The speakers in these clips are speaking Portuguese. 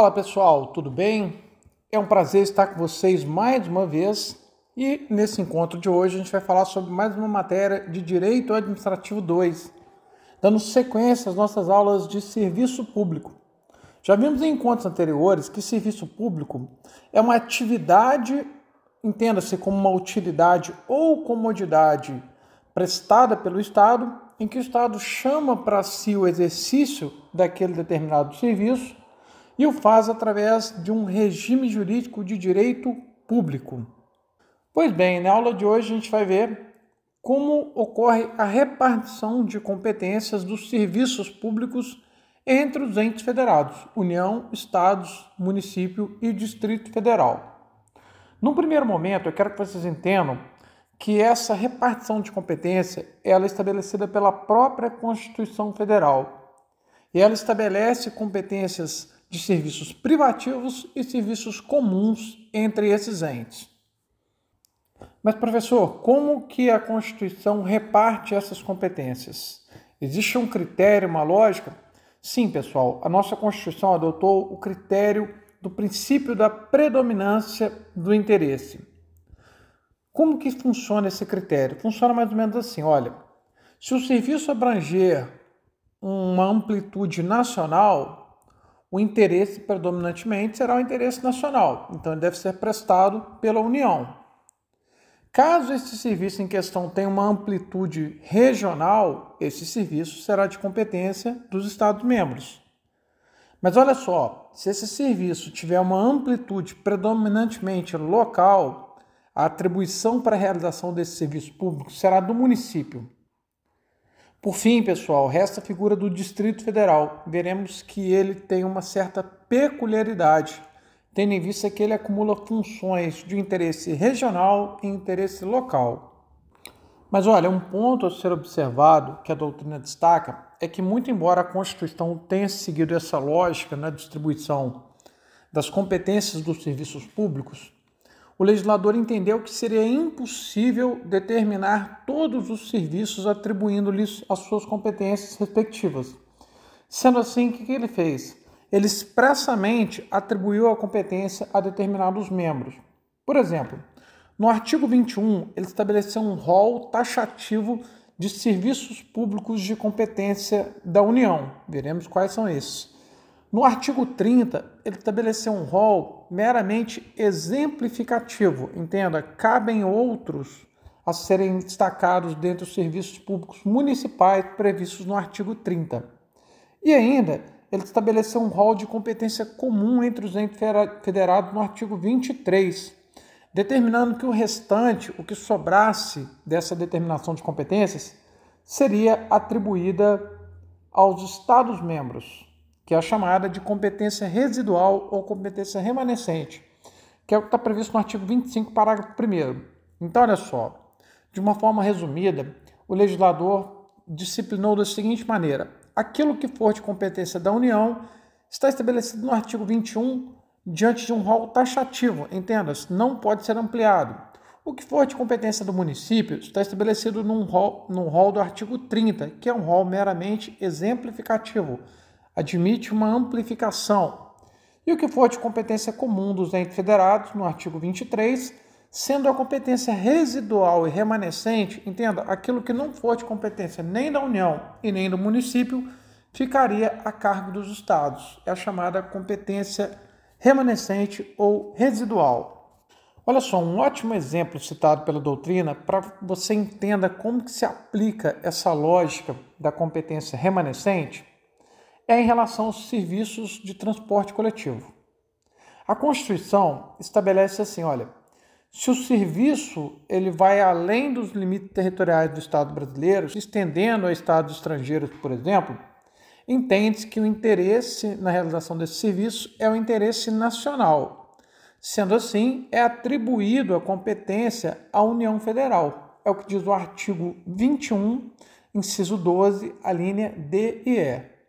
Fala pessoal, tudo bem? É um prazer estar com vocês mais uma vez e nesse encontro de hoje a gente vai falar sobre mais uma matéria de Direito Administrativo 2, dando sequência às nossas aulas de serviço público. Já vimos em encontros anteriores que serviço público é uma atividade, entenda-se como uma utilidade ou comodidade prestada pelo Estado, em que o Estado chama para si o exercício daquele determinado serviço e o faz através de um regime jurídico de direito público. Pois bem, na aula de hoje a gente vai ver como ocorre a repartição de competências dos serviços públicos entre os entes federados, União, Estados, Município e Distrito Federal. Num primeiro momento, eu quero que vocês entendam que essa repartição de competência ela é estabelecida pela própria Constituição Federal. E ela estabelece competências de serviços privativos e serviços comuns entre esses entes. Mas, professor, como que a Constituição reparte essas competências? Existe um critério, uma lógica? Sim, pessoal, a nossa Constituição adotou o critério do princípio da predominância do interesse. Como que funciona esse critério? Funciona mais ou menos assim, olha, se o serviço abranger uma amplitude nacional, o interesse predominantemente será o interesse nacional, então ele deve ser prestado pela União. Caso esse serviço em questão tenha uma amplitude regional, esse serviço será de competência dos Estados-membros. Mas olha só, se esse serviço tiver uma amplitude predominantemente local, a atribuição para a realização desse serviço público será do município. Por fim, pessoal, resta a figura do Distrito Federal. Veremos que ele tem uma certa peculiaridade, tendo em vista que ele acumula funções de interesse regional e interesse local. Mas olha, um ponto a ser observado que a doutrina destaca é que, muito embora a Constituição tenha seguido essa lógica na distribuição das competências dos serviços públicos, o legislador entendeu que seria impossível determinar todos os serviços atribuindo-lhes as suas competências respectivas. Sendo assim, o que ele fez? Ele expressamente atribuiu a competência a determinados membros. Por exemplo, no artigo 21, ele estabeleceu um rol taxativo de serviços públicos de competência da União. Veremos quais são esses. No artigo 30, ele estabeleceu um rol meramente exemplificativo. Entenda, cabem outros a serem destacados dentro dos serviços públicos municipais previstos no artigo 30. E ainda, ele estabeleceu um rol de competência comum entre os entes federados no artigo 23, determinando que o restante, o que sobrasse dessa determinação de competências, seria atribuída aos Estados-membros que é a chamada de competência residual ou competência remanescente, que é o que está previsto no artigo 25, parágrafo 1. Então, olha só, de uma forma resumida, o legislador disciplinou da seguinte maneira: aquilo que for de competência da União está estabelecido no artigo 21 diante de um rol taxativo, entenda-se, não pode ser ampliado. O que for de competência do município está estabelecido num rol, num rol do artigo 30, que é um rol meramente exemplificativo, admite uma amplificação. E o que for de competência comum dos entes federados, no artigo 23, sendo a competência residual e remanescente, entenda, aquilo que não for de competência nem da União e nem do município, ficaria a cargo dos estados. É a chamada competência remanescente ou residual. Olha só, um ótimo exemplo citado pela doutrina para você entenda como que se aplica essa lógica da competência remanescente é em relação aos serviços de transporte coletivo. A Constituição estabelece assim, olha, se o serviço ele vai além dos limites territoriais do Estado brasileiro, se estendendo a estados estrangeiros, por exemplo, entende-se que o interesse na realização desse serviço é o interesse nacional. Sendo assim, é atribuído a competência à União Federal. É o que diz o artigo 21, inciso 12, a linha D e E.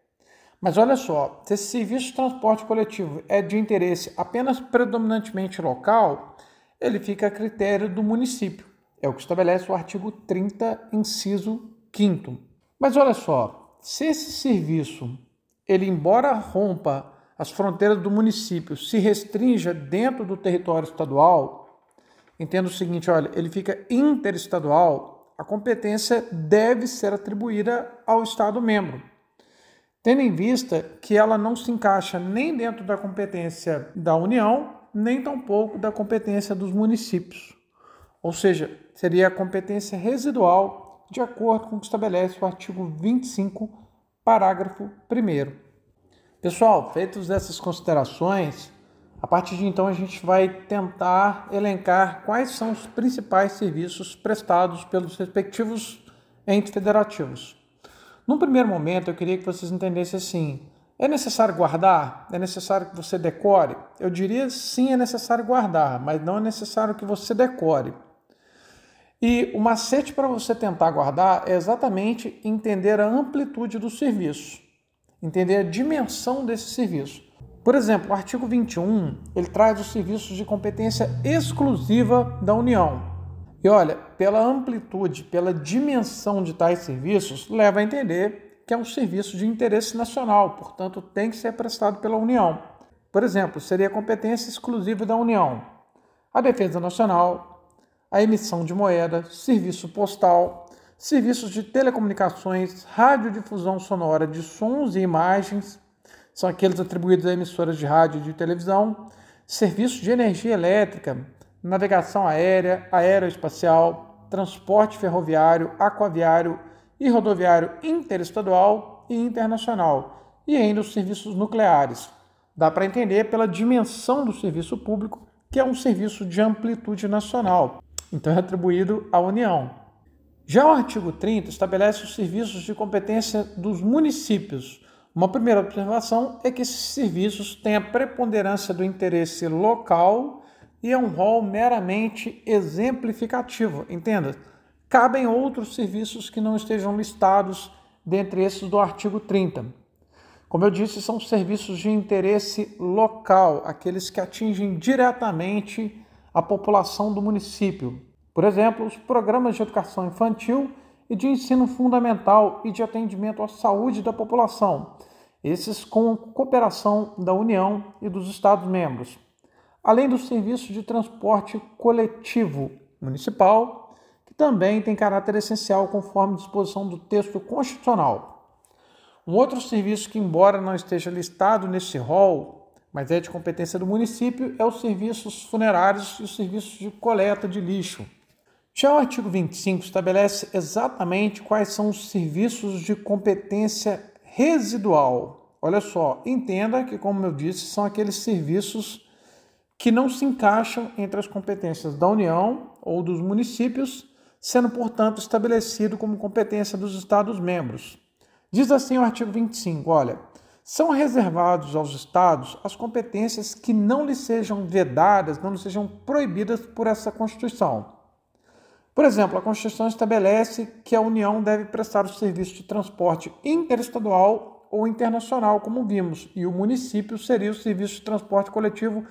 Mas olha só, se esse serviço de transporte coletivo é de interesse apenas predominantemente local, ele fica a critério do município. É o que estabelece o artigo 30, inciso 5 Mas olha só, se esse serviço, ele embora rompa as fronteiras do município se restrinja dentro do território estadual, entenda o seguinte, olha, ele fica interestadual, a competência deve ser atribuída ao Estado membro, tendo em vista que ela não se encaixa nem dentro da competência da União, nem tampouco da competência dos municípios. Ou seja, seria a competência residual de acordo com o que estabelece o artigo 25, parágrafo 1 Pessoal, feitas essas considerações, a partir de então a gente vai tentar elencar quais são os principais serviços prestados pelos respectivos entes federativos. Num primeiro momento, eu queria que vocês entendessem assim: é necessário guardar? É necessário que você decore? Eu diria sim, é necessário guardar, mas não é necessário que você decore. E o macete para você tentar guardar é exatamente entender a amplitude do serviço entender a dimensão desse serviço. Por exemplo, o artigo 21, ele traz os serviços de competência exclusiva da União. E olha, pela amplitude, pela dimensão de tais serviços, leva a entender que é um serviço de interesse nacional, portanto, tem que ser prestado pela União. Por exemplo, seria competência exclusiva da União a defesa nacional, a emissão de moeda, serviço postal, serviços de telecomunicações, radiodifusão sonora de sons e imagens, são aqueles atribuídos a emissoras de rádio e de televisão, serviços de energia elétrica, navegação aérea, aeroespacial, transporte ferroviário, aquaviário e rodoviário interestadual e internacional, e ainda os serviços nucleares. Dá para entender pela dimensão do serviço público, que é um serviço de amplitude nacional, então é atribuído à União. Já o artigo 30 estabelece os serviços de competência dos municípios. Uma primeira observação é que esses serviços têm a preponderância do interesse local e é um rol meramente exemplificativo. Entenda? Cabem outros serviços que não estejam listados dentre esses do artigo 30. Como eu disse, são serviços de interesse local, aqueles que atingem diretamente a população do município. Por exemplo, os programas de educação infantil e de ensino fundamental e de atendimento à saúde da população, esses com cooperação da União e dos Estados-membros, além dos serviços de transporte coletivo municipal, que também tem caráter essencial conforme disposição do texto constitucional. Um outro serviço que, embora não esteja listado nesse rol, mas é de competência do município, é os serviços funerários e os serviços de coleta de lixo. Já o artigo 25 estabelece exatamente quais são os serviços de competência residual. Olha só, entenda que, como eu disse, são aqueles serviços que não se encaixam entre as competências da União ou dos municípios, sendo, portanto, estabelecido como competência dos Estados-membros. Diz assim o artigo 25: olha, são reservados aos Estados as competências que não lhes sejam vedadas, não lhes sejam proibidas por essa Constituição. Por exemplo, a Constituição estabelece que a União deve prestar o serviço de transporte interestadual ou internacional, como vimos, e o município seria o serviço de transporte coletivo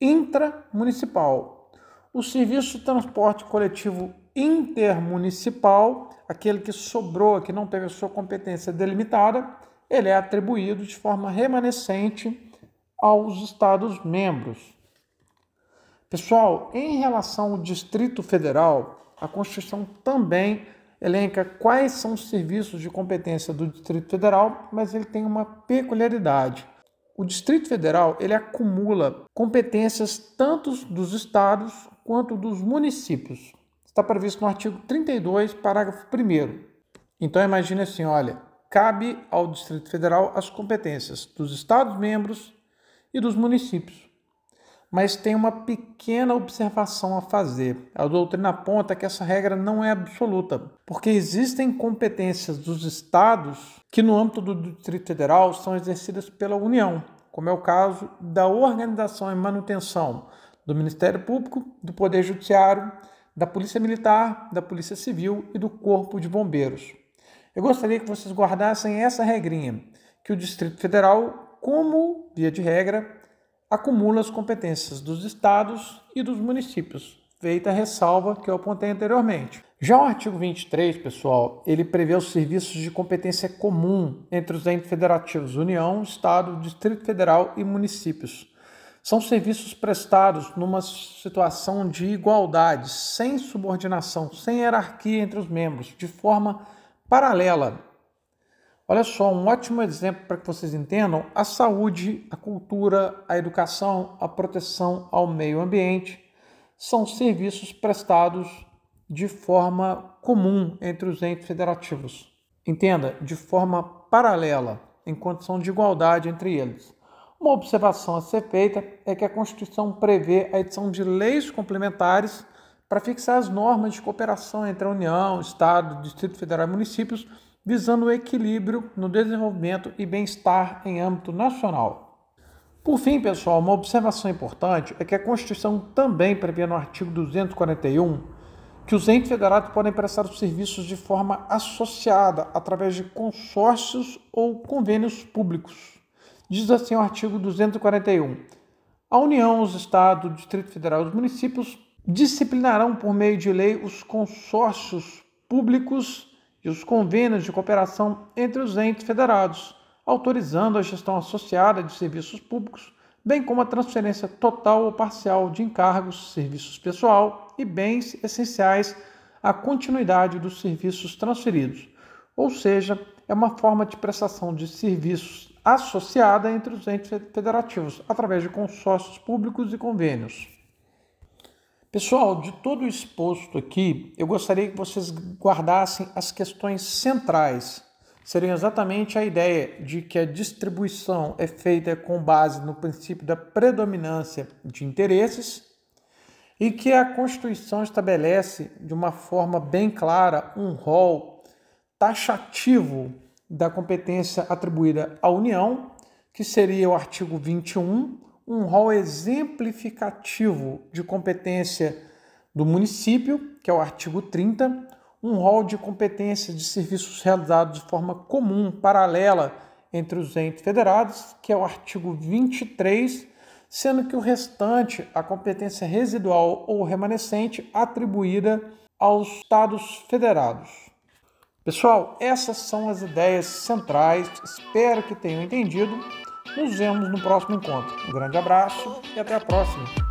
intramunicipal. O serviço de transporte coletivo intermunicipal, aquele que sobrou, que não teve a sua competência delimitada, ele é atribuído de forma remanescente aos Estados-membros. Pessoal, em relação ao Distrito Federal, a Constituição também elenca quais são os serviços de competência do Distrito Federal, mas ele tem uma peculiaridade. O Distrito Federal ele acumula competências tanto dos estados quanto dos municípios. Está previsto no artigo 32, parágrafo 1. Então imagine assim, olha, cabe ao Distrito Federal as competências dos estados membros e dos municípios mas tem uma pequena observação a fazer. A doutrina aponta que essa regra não é absoluta, porque existem competências dos estados que, no âmbito do Distrito Federal, são exercidas pela União, como é o caso da organização e manutenção do Ministério Público, do Poder Judiciário, da Polícia Militar, da Polícia Civil e do Corpo de Bombeiros. Eu gostaria que vocês guardassem essa regrinha, que o Distrito Federal, como via de regra, acumula as competências dos estados e dos municípios. feita a ressalva que eu apontei anteriormente. Já o artigo 23, pessoal, ele prevê os serviços de competência comum entre os entes federativos União, Estado, Distrito Federal e municípios. São serviços prestados numa situação de igualdade, sem subordinação, sem hierarquia entre os membros, de forma paralela. Olha só, um ótimo exemplo para que vocês entendam: a saúde, a cultura, a educação, a proteção ao meio ambiente são serviços prestados de forma comum entre os entes federativos. Entenda, de forma paralela, em condição de igualdade entre eles. Uma observação a ser feita é que a Constituição prevê a edição de leis complementares para fixar as normas de cooperação entre a União, Estado, Distrito Federal e municípios, visando o equilíbrio no desenvolvimento e bem-estar em âmbito nacional. Por fim, pessoal, uma observação importante é que a Constituição também prevê no artigo 241 que os entes federados podem prestar os serviços de forma associada através de consórcios ou convênios públicos. Diz assim o artigo 241: A União, os Estados, o Distrito Federal e os municípios disciplinarão por meio de lei os consórcios públicos e os convênios de cooperação entre os entes federados autorizando a gestão associada de serviços públicos, bem como a transferência total ou parcial de encargos, serviços pessoal e bens essenciais à continuidade dos serviços transferidos. Ou seja, é uma forma de prestação de serviços associada entre os entes federativos, através de consórcios públicos e convênios. Pessoal, de todo o exposto aqui, eu gostaria que vocês guardassem as questões centrais. Seriam exatamente a ideia de que a distribuição é feita com base no princípio da predominância de interesses e que a Constituição estabelece de uma forma bem clara um rol taxativo da competência atribuída à União, que seria o artigo 21, um rol exemplificativo de competência do município, que é o artigo 30, um rol de competências de serviços realizados de forma comum, paralela entre os entes federados, que é o artigo 23, sendo que o restante, a competência residual ou remanescente, atribuída aos Estados federados. Pessoal, essas são as ideias centrais, espero que tenham entendido. Nos vemos no próximo encontro. Um grande abraço e até a próxima!